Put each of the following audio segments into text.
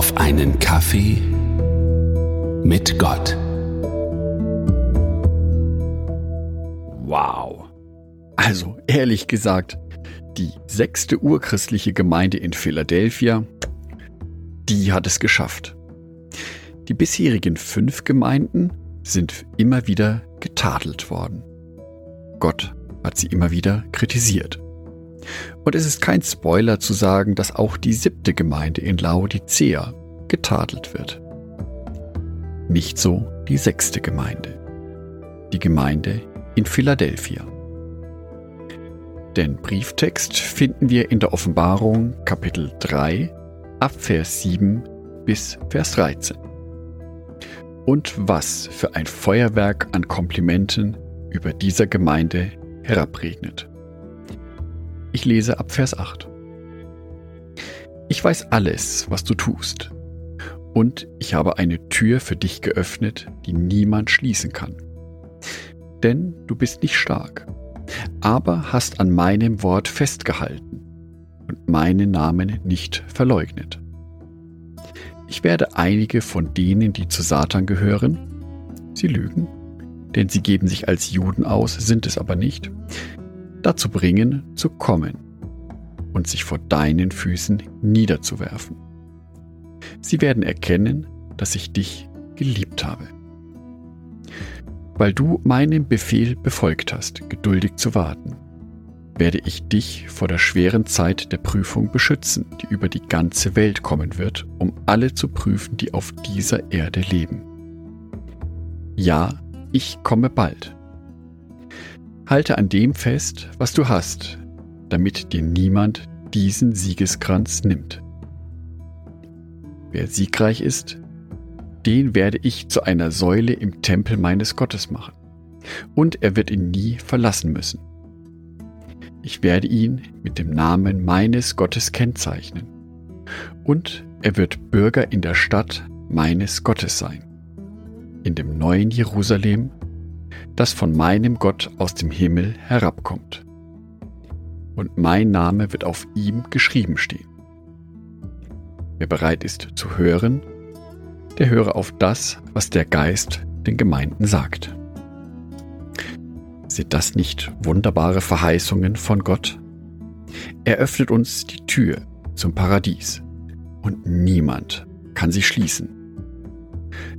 auf einen Kaffee mit Gott. Wow. Also ehrlich gesagt, die sechste urchristliche Gemeinde in Philadelphia, die hat es geschafft. Die bisherigen fünf Gemeinden sind immer wieder getadelt worden. Gott hat sie immer wieder kritisiert. Und es ist kein Spoiler zu sagen, dass auch die siebte Gemeinde in Laodicea getadelt wird. Nicht so die sechste Gemeinde. Die Gemeinde in Philadelphia. Den Brieftext finden wir in der Offenbarung Kapitel 3 ab Vers 7 bis Vers 13. Und was für ein Feuerwerk an Komplimenten über dieser Gemeinde herabregnet. Ich lese ab Vers 8. Ich weiß alles, was du tust, und ich habe eine Tür für dich geöffnet, die niemand schließen kann. Denn du bist nicht stark, aber hast an meinem Wort festgehalten und meinen Namen nicht verleugnet. Ich werde einige von denen, die zu Satan gehören, sie lügen, denn sie geben sich als Juden aus, sind es aber nicht, dazu bringen, zu kommen und sich vor deinen Füßen niederzuwerfen. Sie werden erkennen, dass ich dich geliebt habe. Weil du meinem Befehl befolgt hast, geduldig zu warten, werde ich dich vor der schweren Zeit der Prüfung beschützen, die über die ganze Welt kommen wird, um alle zu prüfen, die auf dieser Erde leben. Ja, ich komme bald. Halte an dem fest, was du hast, damit dir niemand diesen Siegeskranz nimmt. Wer siegreich ist, den werde ich zu einer Säule im Tempel meines Gottes machen, und er wird ihn nie verlassen müssen. Ich werde ihn mit dem Namen meines Gottes kennzeichnen, und er wird Bürger in der Stadt meines Gottes sein, in dem neuen Jerusalem, das von meinem Gott aus dem Himmel herabkommt. Und mein Name wird auf ihm geschrieben stehen. Wer bereit ist zu hören, der höre auf das, was der Geist den Gemeinden sagt. Sind das nicht wunderbare Verheißungen von Gott? Er öffnet uns die Tür zum Paradies und niemand kann sie schließen.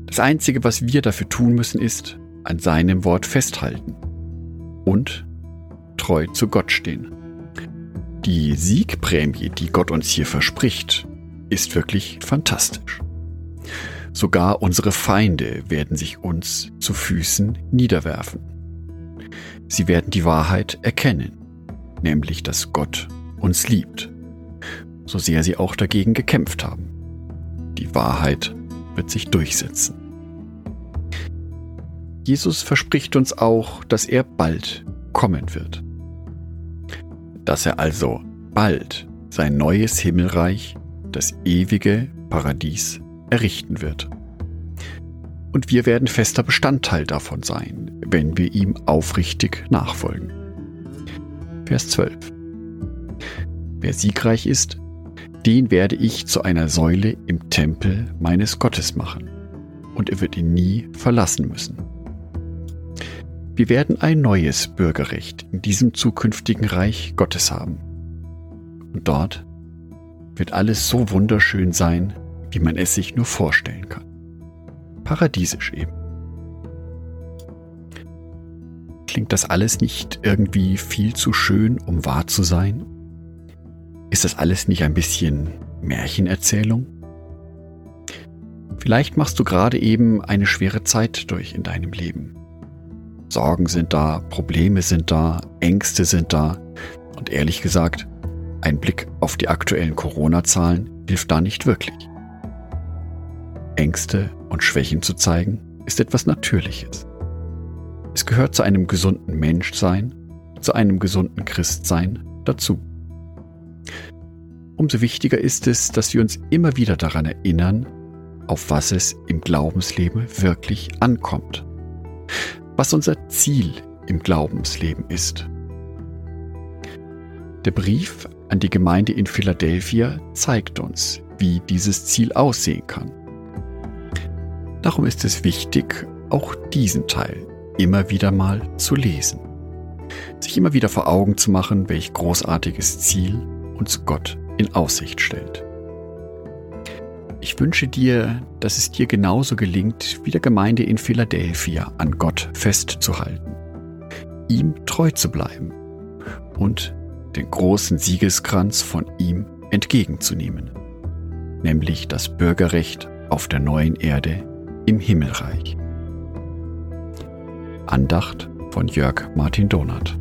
Das Einzige, was wir dafür tun müssen, ist an seinem Wort festhalten und treu zu Gott stehen. Die Siegprämie, die Gott uns hier verspricht, ist wirklich fantastisch. Sogar unsere Feinde werden sich uns zu Füßen niederwerfen. Sie werden die Wahrheit erkennen, nämlich dass Gott uns liebt, so sehr sie auch dagegen gekämpft haben. Die Wahrheit wird sich durchsetzen. Jesus verspricht uns auch, dass er bald kommen wird. Dass er also bald sein neues Himmelreich das ewige Paradies errichten wird. Und wir werden fester Bestandteil davon sein, wenn wir ihm aufrichtig nachfolgen. Vers 12. Wer siegreich ist, den werde ich zu einer Säule im Tempel meines Gottes machen, und er wird ihn nie verlassen müssen. Wir werden ein neues Bürgerrecht in diesem zukünftigen Reich Gottes haben. Und dort wird alles so wunderschön sein, wie man es sich nur vorstellen kann. Paradiesisch eben. Klingt das alles nicht irgendwie viel zu schön, um wahr zu sein? Ist das alles nicht ein bisschen Märchenerzählung? Vielleicht machst du gerade eben eine schwere Zeit durch in deinem Leben. Sorgen sind da, Probleme sind da, Ängste sind da und ehrlich gesagt, ein Blick auf die aktuellen Corona-Zahlen hilft da nicht wirklich. Ängste und Schwächen zu zeigen, ist etwas Natürliches. Es gehört zu einem gesunden Menschsein, zu einem gesunden Christsein dazu. Umso wichtiger ist es, dass wir uns immer wieder daran erinnern, auf was es im Glaubensleben wirklich ankommt. Was unser Ziel im Glaubensleben ist. Der Brief an die Gemeinde in Philadelphia zeigt uns, wie dieses Ziel aussehen kann. Darum ist es wichtig, auch diesen Teil immer wieder mal zu lesen. Sich immer wieder vor Augen zu machen, welch großartiges Ziel uns Gott in Aussicht stellt. Ich wünsche dir, dass es dir genauso gelingt, wie der Gemeinde in Philadelphia an Gott festzuhalten, ihm treu zu bleiben und den großen Siegeskranz von ihm entgegenzunehmen, nämlich das Bürgerrecht auf der neuen Erde im Himmelreich. Andacht von Jörg Martin Donath.